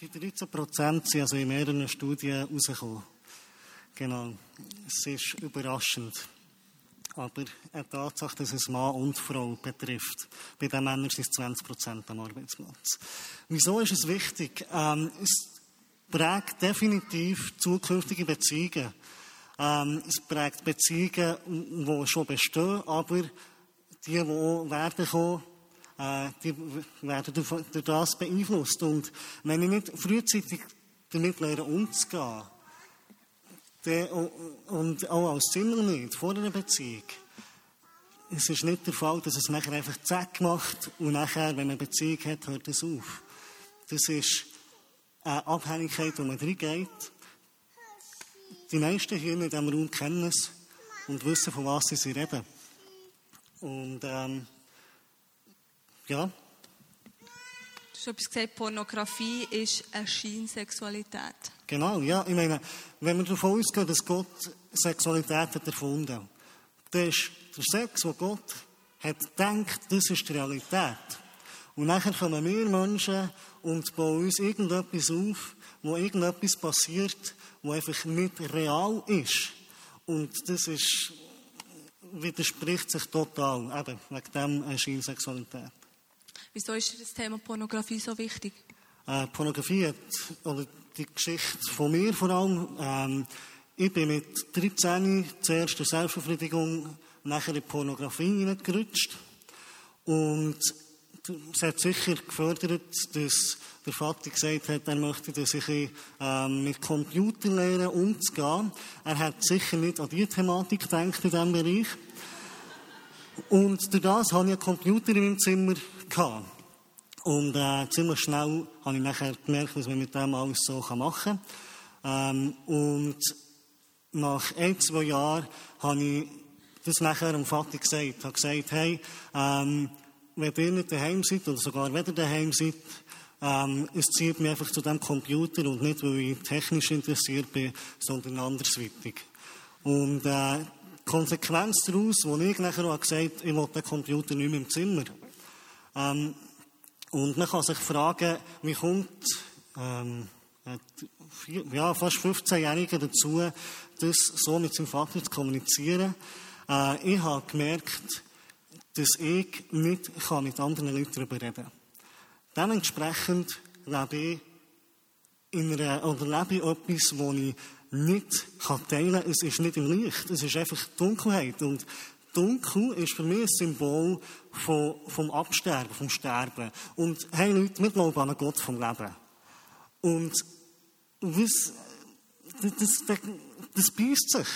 Die 13 Prozent sind also in mehreren Studien herausgekommen. Genau. Es ist überraschend. Aber eine Tatsache, dass es Mann und Frau betrifft. Bei den Männern sind es 20 Prozent am Arbeitsplatz. Wieso ist es wichtig? Ähm, es prägt definitiv zukünftige Beziehungen. Ähm, es prägt Beziehungen, die schon bestehen, aber die, die auch werden kommen, äh, die werden durch das beeinflusst. Und wenn ich nicht frühzeitig damit lerne umzugehen, und auch als Zimmer nicht, vor einer Beziehung, es ist nicht der Fall, dass es nachher einfach zack macht und nachher, wenn man eine Beziehung hat, hört es auf. Das ist eine Abhängigkeit, wo man reingeht. Die meisten hier in diesem Raum kennen es und wissen, von was sie reden. Und ähm, ja. Hast etwas gesagt, Pornografie ist eine Scheinsexualität. Genau, ja. Ich meine, wenn wir davon ausgehen, dass Gott Sexualität hat erfunden, dann ist der Sex, den Gott hat gedacht, das ist die Realität. Und nachher kommen wir Menschen und bauen uns irgendetwas auf, wo irgendetwas passiert, wo einfach nicht real ist. Und das ist, widerspricht sich total, eben, wegen dem Scheinsexualität. Wieso ist das Thema Pornografie so wichtig? Äh, Pornografie hat, oder die Geschichte von mir vor allem, ähm, ich bin mit 13 zuerst der Selbstbefriedigung, nachher in Pornografie hineingerutscht. Und es hat sicher gefördert, dass der Vater gesagt hat, er möchte, dass ich ähm, mit Computer lernen umzugehen. Er hat sicher nicht an die Thematik gedacht in diesem Bereich. Und durch das hatte ich einen Computer in meinem Zimmer. Gehabt. Und äh, ziemlich schnell habe ich nachher gemerkt, was man mit dem alles so machen kann. Ähm, und nach ein, zwei Jahren habe ich das nachher dem Vater gesagt. Ich habe gesagt, hey, ähm, wenn ihr nicht daheim seid, oder sogar wenn ihr daheim seid, ähm, es zieht mich einfach zu dem Computer und nicht, weil ich technisch interessiert bin, sondern andersweitig. Und äh, die Konsequenz daraus, wo ich nachher auch gesagt habe, ich will den Computer nicht mehr im Zimmer. Ähm, und man kann sich fragen, wie kommt ähm, ja, fast 15-Jährige dazu, das so mit seinem Vater zu kommunizieren. Äh, ich habe gemerkt, dass ich nicht kann mit anderen Leuten darüber reden kann. Dementsprechend lebe ich in einer, oder lebe ich etwas, das ich nicht teilen kann. Es ist nicht im Licht, es ist einfach Dunkelheit. Und Dunkel ist für mich ein Symbol von, vom Absterben, vom Sterben. Und hey Leute, wir glauben an einen Gott vom Leben. Und was, das, das, das beißt sich,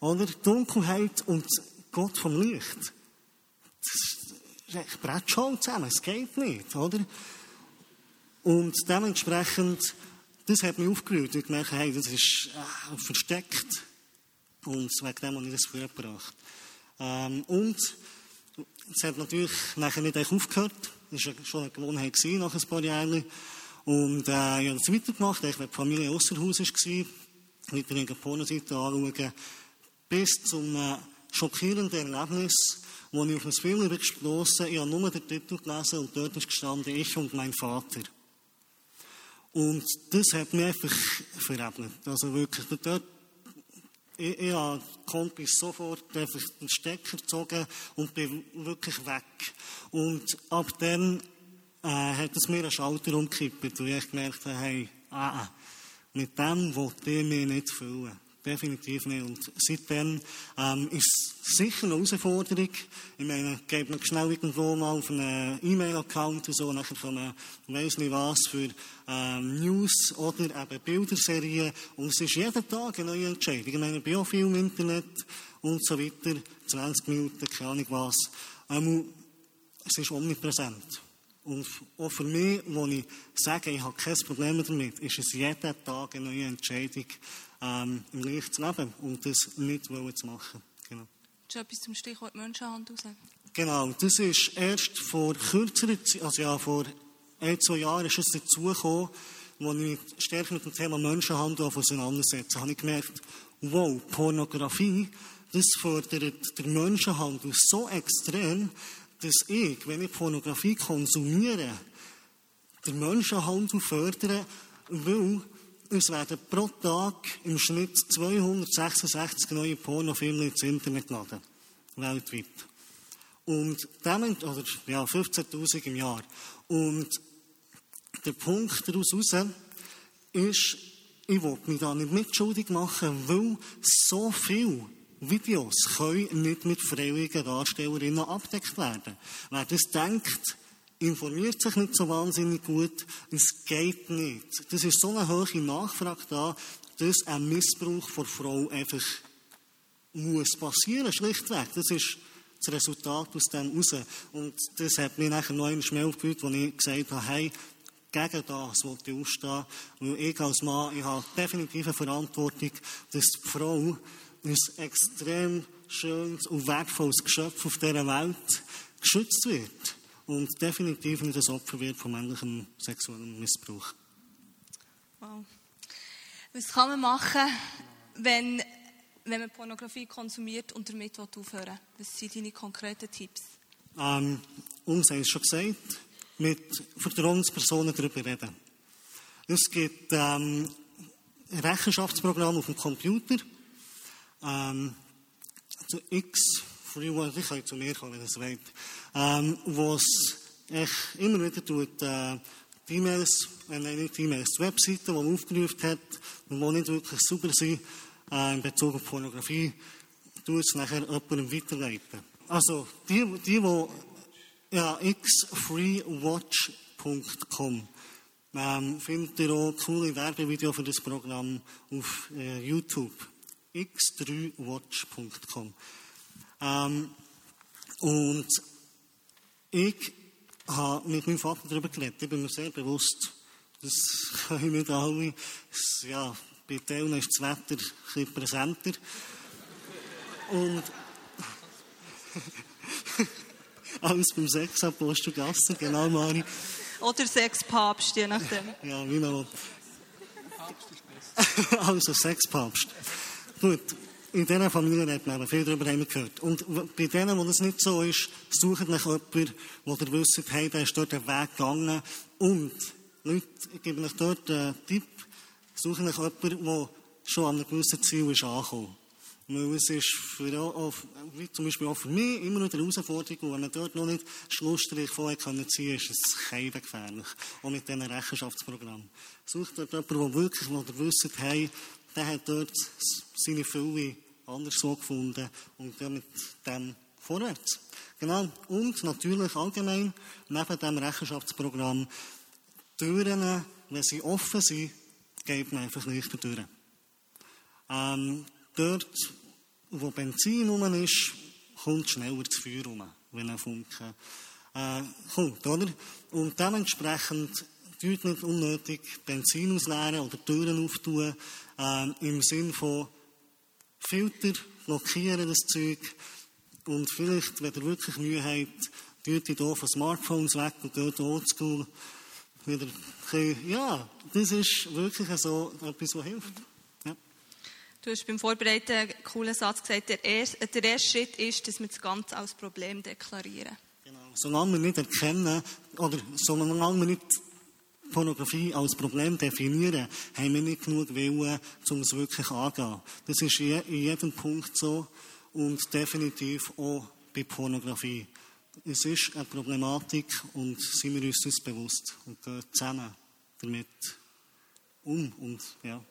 oder? Dunkelheit und Gott vom Licht. Das ist echt Brettschau zusammen, es geht nicht, oder? Und dementsprechend, das hat mich aufgerührt. Ich gemerkt, hey, das ist äh, versteckt. Und wegen dem habe ich das vorgebracht. Ähm, und es hat natürlich nachher nicht aufgehört. Das war schon eine Gewohnheit gewesen, nach ein paar Jahren. Und äh, ich habe das weitergemacht. Ich war die Familie Ausserhaus war, mit der Pornoseite anschauen, bis zum äh, schockierenden Erlebnis, wo ich auf ein Film gestossen Ich habe nur den Titel gelesen und dort ist gestanden, ich und mein Vater. Und das hat mich einfach verebnet. Also wirklich, dort ich, ich habe Kompis sofort einfach den Stecker gezogen und bin wirklich weg. Und ab dann äh, hat es mir einen Schalter umgekippt, wo ich gemerkt habe, hey, ah, ah, mit dem wollte ich mich nicht füllen. Definitiv nicht. Und seitdem ähm, ist es sicher eine Herausforderung. Ich meine, gebe noch schnell irgendwo mal auf einen E-Mail-Account und so, nachher von einem, weiss nicht was, für ähm, News oder eben Bilderserien. Und es ist jeden Tag eine neue Entscheidung. Ich meine, im Internet und so weiter. 20 Minuten, keine Ahnung was. Ähm, es ist omnipräsent. Und auch für mich, wo ich sage, ich habe kein Problem damit, ist es jeden Tag eine neue Entscheidung, ähm, im Licht zu leben und das nicht wollen zu machen. Genau. Du etwas zum Stichwort Menschenhandel sagen? Genau, das ist erst vor kürzerer Zeit, also ja, vor ein, zwei Jahren ist es dazugekommen, als ich mich stärker mit dem Thema Menschenhandel auseinandersetze. habe ich gemerkt, wow, Pornografie, das fördert den Menschenhandel so extrem, dass ich, wenn ich Pornografie konsumiere, den Menschenhandel fördere, weil es werden pro Tag im Schnitt 266 neue Pornofilme ins Internet geladen. Weltweit. Und damit, oder, ja, 15.000 im Jahr. Und der Punkt daraus raus ist, ich will mich da nicht mitschuldig machen, weil so viele Videos können nicht mit freiwilligen Darstellerinnen abdeckt werden. Wer das denkt, informiert sich nicht so wahnsinnig gut. Es geht nicht. Das ist so eine hohe Nachfrage da, dass ein Missbrauch von Frau einfach muss passieren, schlichtweg. Das ist das Resultat aus dem raus. Und das hat mich nachher noch einmal mehr gefühlt, als ich gesagt habe, hey, gegen das wollte ich aufstehen. Weil ich als Mann, ich habe definitiv eine Verantwortung, dass die Frau ein extrem schönes und wertvolles Geschöpf auf dieser Welt geschützt wird und definitiv nicht das Opfer wird von männlichem sexuellem Missbrauch. Wow. Was kann man machen, wenn, wenn man Pornografie konsumiert und damit aufhören? Was sind deine konkreten Tipps? Ähm, uns haben es schon gesagt, mit Vertrauenspersonen darüber reden. Es gibt ähm, Rechenschaftsprogramme auf dem Computer. Ähm, zu X, früher, ich kann zu mir kommen, wenn ihr es wollt, ähm, wo es immer wieder tut, äh, die E-Mails, äh, nein, nicht E-Mails, die Webseiten, die man aufgerufen hat, und die nicht wirklich super sind, äh, in Bezug auf Pornografie, tut es nachher jemandem weiterleiten. Also, die, die, die ja, xfreewatch.com ähm, findet ihr auch coole Werbevideo für das Programm auf äh, YouTube. x3watch.com. Ähm, und ich habe mit meinem Vater darüber geredet. Ich bin mir sehr bewusst, das können nicht alle. Ja, bei Teilen ist das Wetter ein präsenter. Und alles beim Sexapostel Gasser, genau, Mari. Oder Sexpapst, je nachdem. Ja, wie man will. also Sexpapst. Gut, in dieser Familie hat man viel darüber haben wir gehört. Und bei denen, wo das nicht so ist, sucht nach jemanden, wo ihr wisst, hey, der ist dort den Weg gegangen. Und, Leute, ich gebe euch dort einen Tipp, sucht nach jemanden, der schon an einem gewissen Ziel ist angekommen. Weil es ist für, auch, wie zum Beispiel auch für mich immer noch eine Herausforderung, wenn man dort noch nicht Schlussstrich vorher können ziehen ist es keinem gefährlich. Auch mit diesen Rechenschaftsprogrammen. Sucht dort jemanden, der wirklich, wo ihr wisst, hey, der hat dort seine Fülle anderswo gefunden und ja mit dem vorwärts. Genau. Und natürlich allgemein, neben dem Rechenschaftsprogramm, Türen, wenn sie offen sind, geht man einfach leichter durch. Ähm, dort, wo Benzin rum ist, kommt schneller das Feuer rum, wenn ein Funke äh, kommt, oder? Und dementsprechend tut nicht unnötig Benzin ausleeren oder Türen auftun, äh, im Sinn von Filter, blockieren das Zeug und vielleicht, wenn ihr wirklich Mühe habt, tut ihr hier von Smartphones weg und geht oldschool wieder ja, das ist wirklich so etwas, was hilft. Ja. Du hast beim Vorbereiten einen coolen Satz gesagt, der erste, der erste Schritt ist, dass wir das Ganze als Problem deklarieren. Genau. Solange wir nicht erkennen, oder solange wir nicht Pornografie als Problem definieren, haben wir nicht genug Willen, um es wirklich anzugehen. Das ist in jedem Punkt so und definitiv auch bei Pornografie. Es ist eine Problematik und sind wir uns das bewusst und gehen zusammen damit um und ja,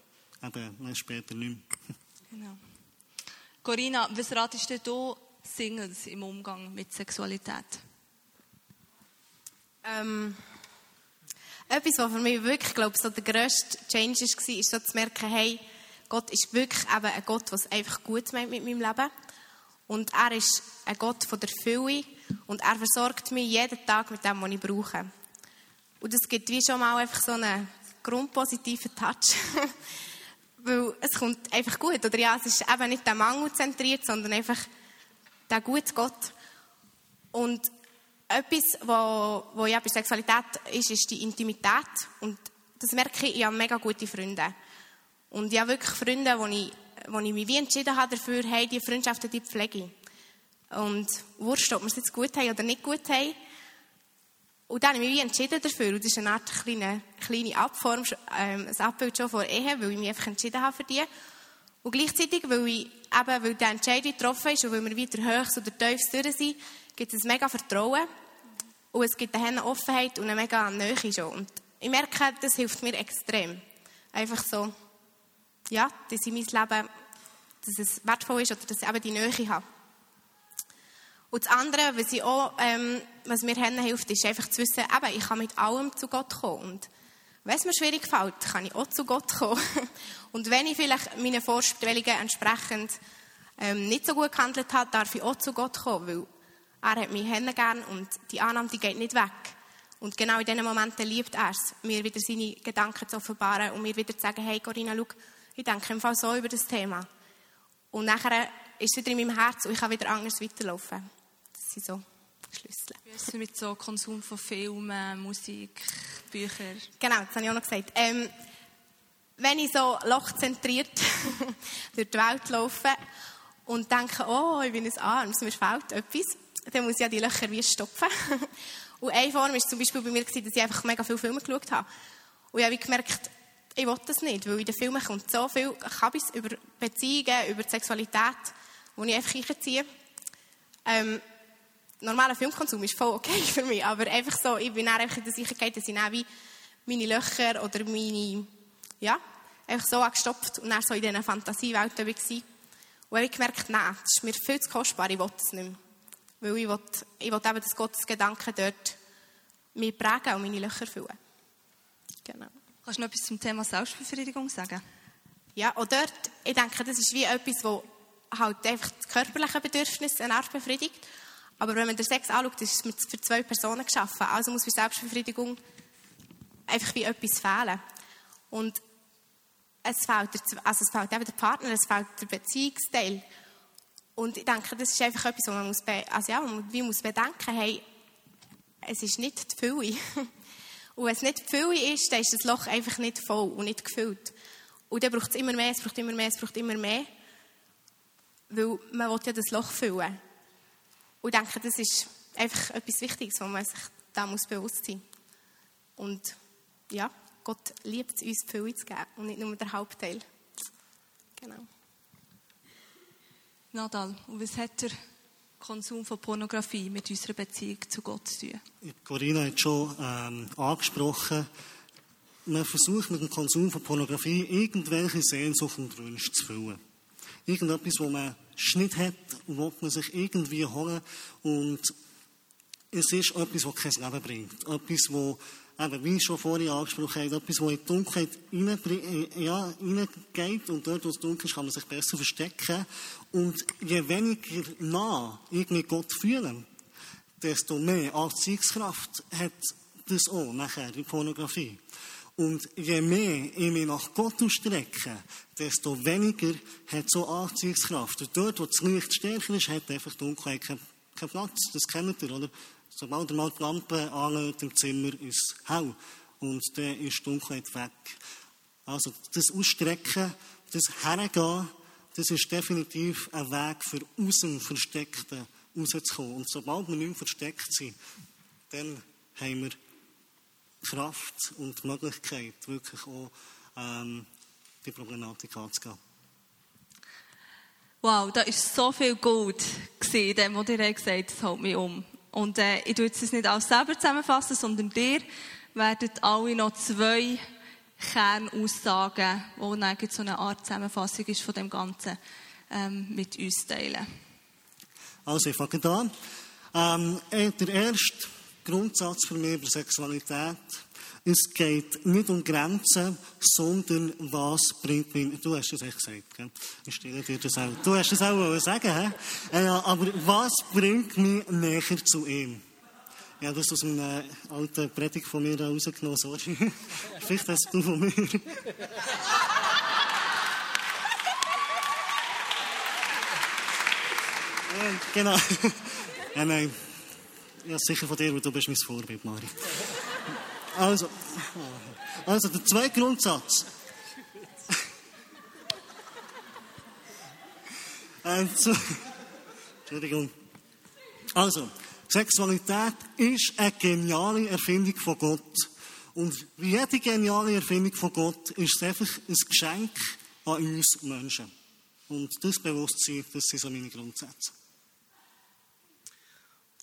eben später nicht mehr. Genau. Corinna, was ratest du Singles im Umgang mit Sexualität? Ähm, etwas, was für mich wirklich, glaube ich, so der grösste Change war, ist so zu merken, hey, Gott ist wirklich eben ein Gott, der es einfach gut meint mit meinem Leben. Und er ist ein Gott von der Fülle und er versorgt mich jeden Tag mit dem, was ich brauche. Und das gibt wie schon mal einfach so einen grundpositiven Touch. Weil es kommt einfach gut. Oder ja, es ist eben nicht der Mangel zentriert, sondern einfach der gute Gott. Und etwas, was wo ja bei Sexualität ist, ist die Intimität. Und das merke ich, ich habe mega gute Freunde. Und ich habe wirklich Freunde, wo ich, wo ich mich wie entschieden habe dafür, hey, die Freundschaften, die pflege ich. Und wurscht, ob wir es jetzt gut haben oder nicht gut haben. Und dann habe ich mich wie entschieden dafür. Und das ist eine Art kleine, kleine Abform, ähm, ein Abbild schon vor Ehe, weil ich mich einfach entschieden habe für die. Und gleichzeitig, weil ich eben, weil der Entscheidung getroffen ist und weil wir wieder höchst oder tiefst durch sind, gibt es ein mega Vertrauen. Und es gibt eine Offenheit und eine mega Nähe schon. Und ich merke, das hilft mir extrem. Einfach so, ja, dass in meinem Leben, dass es wertvoll ist oder dass ich eben die Nähe habe. Und das andere, was, ich auch, ähm, was mir hilft, ist einfach zu wissen, eben, ich kann mit allem zu Gott kommen. Und wenn es mir schwierig fällt, kann ich auch zu Gott kommen. Und wenn ich vielleicht meinen Vorstellungen entsprechend ähm, nicht so gut gehandelt habe, darf ich auch zu Gott kommen, weil er hat mich gern und die Annahme, die geht nicht weg. Und genau in diesen Momenten liebt er es, mir wieder seine Gedanken zu offenbaren und mir wieder zu sagen, hey Corinna, schau, ich denke im Fall so über das Thema. Und nachher ist es wieder in meinem Herz und ich kann wieder anders weiterlaufen. Das sind so Schlüssel. Wie mit so Konsum von Filmen, Musik, Büchern? Genau, das habe ich auch noch gesagt. Ähm, wenn ich so lochzentriert durch die Welt laufe und denke, oh, ich bin ein Arms, mir fehlt etwas, dann muss ich ja die Löcher wie stopfen. Und eine Form war zum Beispiel bei mir, dass ich einfach mega viele Filme geschaut habe. Und ich habe gemerkt, ich will das nicht, weil in den Filmen kommt so viel Kabis über Beziehungen, über Sexualität, wo ich einfach reinziehe. Ähm, normaler Filmkonsum ist voll okay für mich, aber einfach so, ich bin einfach in der Sicherheit, dass ich dann wie meine Löcher oder meine, ja, einfach so angestopft und dann so in dieser Fantasiewelt war. Und ich gemerkt, nein, das ist mir viel zu kostbar, ich will das nicht mehr. Weil ich will, ich will eben, dass Gottes Gedanken dort mich prägen und meine Löcher füllen. Genau. Kannst du noch etwas zum Thema Selbstbefriedigung sagen? Ja, auch dort, ich denke, das ist wie etwas, das halt einfach das körperliche Bedürfnis eine Art befriedigt. Aber wenn man den Sex anschaut, ist es für zwei Personen geschaffen. Also muss für Selbstbefriedigung einfach wie etwas fehlen. Und es fehlt, der, also es fehlt eben der Partner, es fehlt der Beziehungsteil. Und ich denke, das ist einfach etwas, was man muss, also ja, man muss bedenken, hey, es ist nicht die Fülle. Und wenn es nicht die Fülle ist, dann ist das Loch einfach nicht voll und nicht gefüllt. Und dann braucht es immer mehr, es braucht immer mehr, es braucht immer mehr. Weil man will ja das Loch füllen. Und ich denke, das ist einfach etwas Wichtiges, wo man sich da muss bewusst sein muss. Und ja, Gott liebt es, uns die Fülle zu geben und nicht nur der Hauptteil. Genau. Nadal, und was hat der Konsum von Pornografie mit unserer Beziehung zu Gott zu tun? Corinna hat schon ähm, angesprochen, man versucht mit dem Konsum von Pornografie irgendwelche Sehnsucht und Wünsche zu füllen. Irgendetwas, wo man nicht hat, wo man sich irgendwie holen und es ist etwas, das kein Leben bringt. Etwas, wo eben, wie schon vorhin angesprochen habe, etwas, das in die Dunkelheit äh, ja, reingeht und dort, wo es dunkel ist, kann man sich besser verstecken. Und je weniger nah ich Gott fühle, desto mehr Anziehungskraft hat das auch nachher in Pornografie. Und je mehr ich mich nach Gott ausstrecke, desto weniger hat so Anziehungskraft. Und dort, wo das Licht stärker ist, hat einfach Dunkelheit keinen Platz. Das kennt ihr, oder? Sobald er mal die Lampe anlegt im Zimmer, ist es hell. Und dann ist die Dunkelheit weg. Also, das Ausstrecken, das Hergehen, das ist definitiv ein Weg für aus dem Versteckten rauszukommen. Und sobald wir nicht mehr versteckt sind, dann haben wir Kraft und die Möglichkeit, wirklich auch ähm, die Problematik anzugehen. Wow, da ist so viel Gold gesehen, dem, was ihr gesagt habt, das hält mich um. Und äh, ich tue jetzt das nicht alles selber zusammenfassen, sondern dir werden alle noch zwei Kernaussagen, die dann so eine Art Zusammenfassung ist von dem Ganzen, ähm, mit uns teilen. Also, ich fange an. Ähm, der erste Grundsatz für mich über Sexualität es geht nicht um Grenzen, sondern was bringt mich. Du hast es echt gesagt, gell? Ich stelle dir das auch. Du hast es auch sagen, hä? Äh, ja, aber was bringt mich näher zu ihm? Ja, das aus einer alten Predigt von mir rausgenommen, sorry. Vielleicht hast du von mir. genau. Ja, nein. Ja, sicher von dir, weil du bist mein Vorbild, Mari. Also, also der zweite Grundsatz. Also, Entschuldigung. Also, Sexualität ist eine geniale Erfindung von Gott. Und wie jede geniale Erfindung von Gott ist es einfach ein Geschenk an uns Menschen. Und das Bewusstsein, das sind so meine Grundsätze.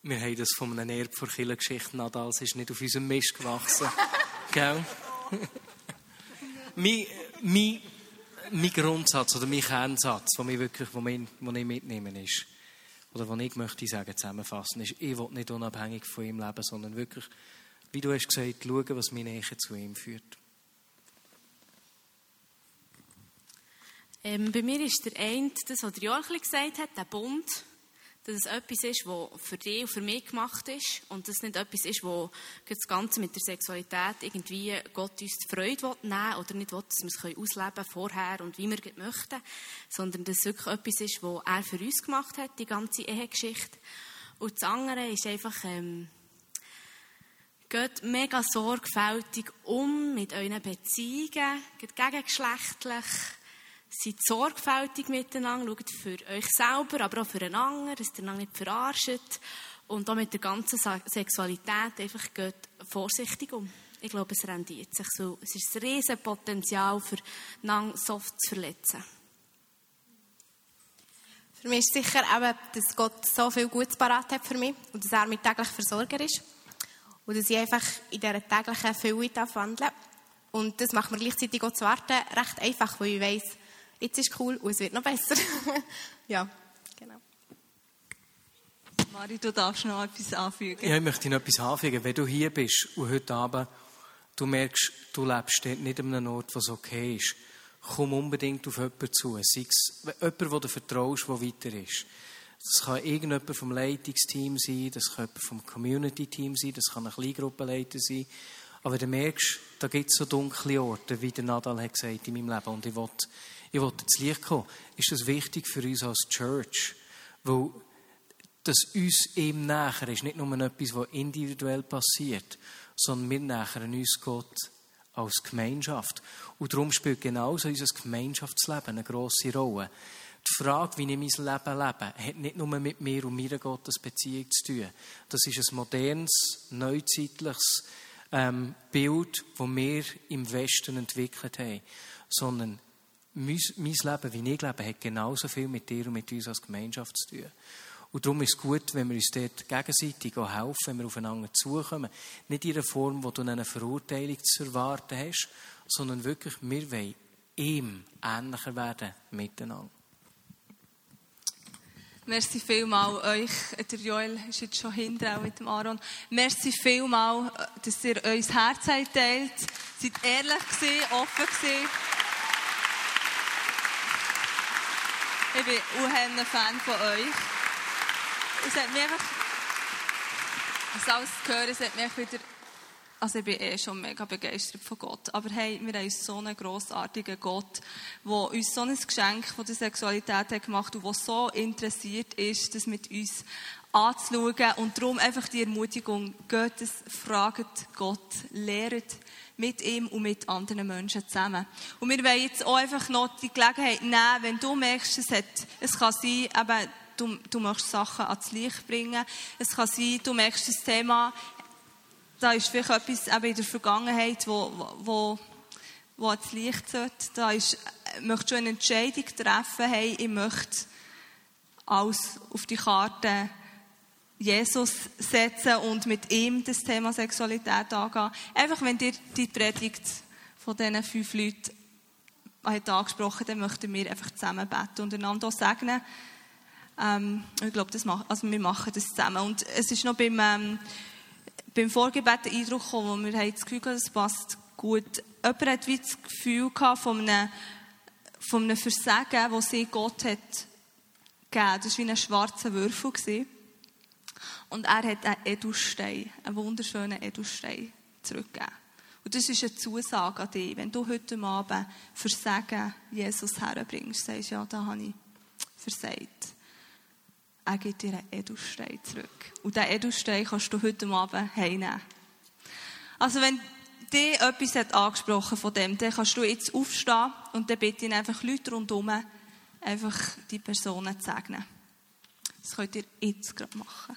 Wir haben das von einem Erb vor Kirchengeschichte Nadal. Es ist nicht auf unserem Mist gewachsen. Gell? mein, mein, mein Grundsatz oder mein Kernsatz, den ich wirklich ich mitnehmen ist, oder den ich möchte sagen, zusammenfassen, ist, ich will nicht unabhängig von ihm leben, sondern wirklich, wie du hast gesagt, schauen, was meine Nähe zu ihm führt. Ähm, bei mir ist der eine, das, was der Jorchli gesagt hat, der Bund dass es etwas ist, was für dich und für mich gemacht ist und dass es nicht etwas ist, wo das Ganze mit der Sexualität irgendwie Gott uns die Freude nehmen will oder nicht will, dass wir es ausleben können vorher und wie wir möchten, sondern dass es wirklich etwas ist, was er für uns gemacht hat, die ganze Ehegeschichte. Und das andere ist einfach, ähm, geht mega sorgfältig um mit euren Beziehungen, geht gegengeschlechtlich, Seid sorgfältig miteinander, schaut für euch selber, aber auch für einen anderen, dass ihr nicht verarscht. Und auch mit der ganzen Sexualität einfach geht vorsichtig um. Ich glaube, es rendiert sich so. Es ist ein riesen Potenzial für lang soft zu verletzen. Für mich ist sicher eben, dass Gott so viel Gutes parat hat für mich und dass er mein täglich Versorger ist. Und dass ich einfach in dieser täglichen Fülle wandle. Und das macht mir gleichzeitig auch zu warten recht einfach, weil ich weiss, jetzt ist cool und es wird noch besser. ja, genau. Mari, du darfst noch etwas anfügen. Ja, ich möchte noch etwas anfügen. Wenn du hier bist und heute Abend du merkst, du lebst nicht an einem Ort, wo es okay ist, komm unbedingt auf jemanden zu. Sei es jemand, den du vertraust, der weiter ist. Das kann irgendjemand vom Leitungsteam sein, das kann jemand vom Community-Team sein, das kann ein Kleingruppenleiter sein. Aber du merkst, da gibt es so dunkle Orte, wie der Nadal hat gesagt in meinem Leben. Und ich will ich wollte ins Licht kommen, ist das wichtig für uns als Church. Weil das uns ihm näher ist nicht nur etwas, was individuell passiert, sondern wir nähern uns Gott als Gemeinschaft. Und darum spielt genauso unser Gemeinschaftsleben eine grosse Rolle. Die Frage, wie ich mein Leben lebe, hat nicht nur mit mir und meiner Gottesbeziehung zu tun. Das ist ein modernes, neuzeitliches ähm, Bild, das wir im Westen entwickelt haben. Sondern mein, Leben, wie ich lebe, hat genauso viel mit dir und mit uns als Gemeinschaft zu tun. Und darum ist es gut, wenn wir uns dort gegenseitig auch helfen, wenn wir aufeinander zukommen. Nicht in einer Form, wo du eine Verurteilung zu erwarten hast, sondern wirklich, wir wollen ihm ähnlicher werden miteinander. Merci vielmal euch. Der Joel ist jetzt schon hinten, auch mit dem Aaron. Merci vielmal, dass ihr das Herz teilt. Seid ehrlich gewesen, offen gewesen. Ich bin ein Fan von euch. Es hat mich einfach, alles zu hören, es hat mich wieder, also ich bin eh schon mega begeistert von Gott. Aber hey, wir haben so einen grossartigen Gott, der uns so ein Geschenk von der Sexualität hat gemacht und der so interessiert ist, das mit uns anzuschauen. Und darum einfach die Ermutigung, geht es, fragt Gott, lehrt mit ihm und mit anderen Menschen zusammen. Und wir wollen jetzt auch einfach noch die Gelegenheit nehmen, wenn du merkst, es, hat, es kann sein, eben, du, du möchtest Sachen ans Licht bringen. Es kann sein, du merkst das Thema, da ist vielleicht etwas eben in der Vergangenheit, wo, wo, wo ans Licht sollte. Da ist, möchtest du eine Entscheidung treffen, hey, ich möchte alles auf die Karte Jesus setzen und mit ihm das Thema Sexualität angehen. Einfach, wenn dir die Predigt von diesen fünf Leuten hat angesprochen, dann möchten wir einfach zusammen beten und einander auch segnen. Ähm, ich glaube, das machen, also wir machen das zusammen. Und es ist noch beim, ähm, beim Vorgebet der Eindruck gekommen, wo wir haben das Gefühl das passt gut. Jemand hat wie das Gefühl gehabt von einem, von einem Versagen, das sie Gott hat gegeben. Das war wie ein schwarzer Würfel. Gewesen. Und er hat einen Edelstein, einen wunderschönen Edelstein zurückgegeben. Und das ist eine Zusage an dich. Wenn du heute Abend Versagen Jesus herbringst, sagst ja, da habe ich versagt. Er gibt dir einen Edelstein zurück. Und diesen Edelstein kannst du heute Abend heimnehmen. Also wenn dich etwas hat angesprochen von dem, dann kannst du jetzt aufstehen und dann bitte ich einfach Leute rundherum, einfach die Personen zu segnen. Das könnt ihr jetzt gerade machen.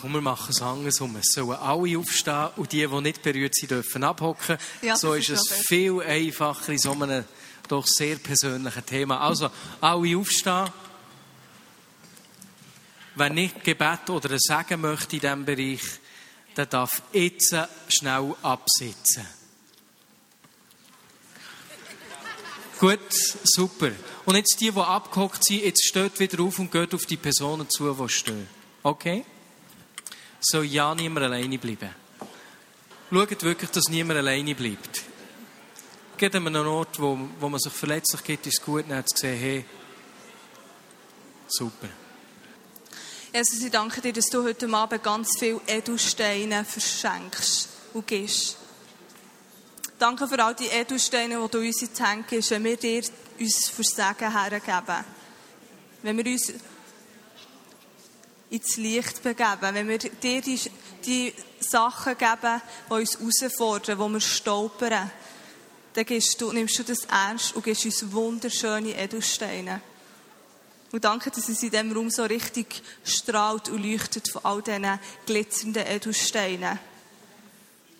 Komm, wir machen es andersrum. Es sollen alle aufstehen und die, die nicht berührt sind, dürfen abhocken. Ja, so ist ist es besser. viel einfacher in so einem doch sehr persönlichen Thema. Also, alle aufstehen. Wer nicht Gebet oder ein Segen möchte in diesem Bereich, der darf jetzt schnell absitzen. Gut, super. Und jetzt die, die abgehockt sind, jetzt steht wieder auf und geht auf die Personen zu, die stehen. Okay? Soll ja niemand alleine bleiben. Schaut wirklich, dass niemand alleine bleibt. Geht an einen Ort, wo, wo man sich verletzlich gibt, ist es gut, dann zu sehen, hey, super. Jesus, ich danke dir, dass du heute Abend ganz viele Edelsteine verschenkst und gibst. Danke für all die Edelsteine, die du uns in die Hände gibst, wenn wir dir uns Versagen hergeben. Wenn wir uns ins Licht begeben, wenn wir dir die, die Sachen geben, die uns herausfordern, wo wir stolpern, dann du, nimmst du das ernst und gibst uns wunderschöne Edelsteine. Und danke, dass es in diesem Raum so richtig strahlt und leuchtet von all diesen glitzernden Edelsteinen.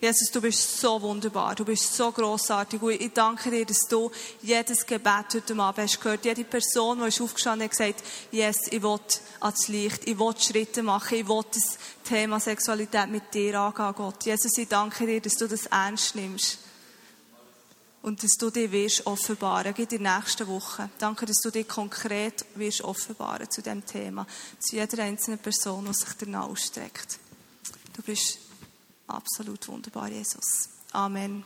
Jesus, du bist so wunderbar, du bist so grossartig und ich danke dir, dass du jedes Gebet heute Abend hast gehört. Jede Person, die ist aufgestanden hat, gesagt, yes, ich will ans Licht, ich will Schritte machen, ich will das Thema Sexualität mit dir angehen, Gott. Jesus, ich danke dir, dass du das ernst nimmst und dass du dich wirst offenbaren, in der nächsten Woche. Danke, dass du dich konkret wirst offenbaren zu diesem Thema, zu jeder einzelnen Person, die sich danach ausstreckt. Du bist absolut wunderbar, Jesus. Amen.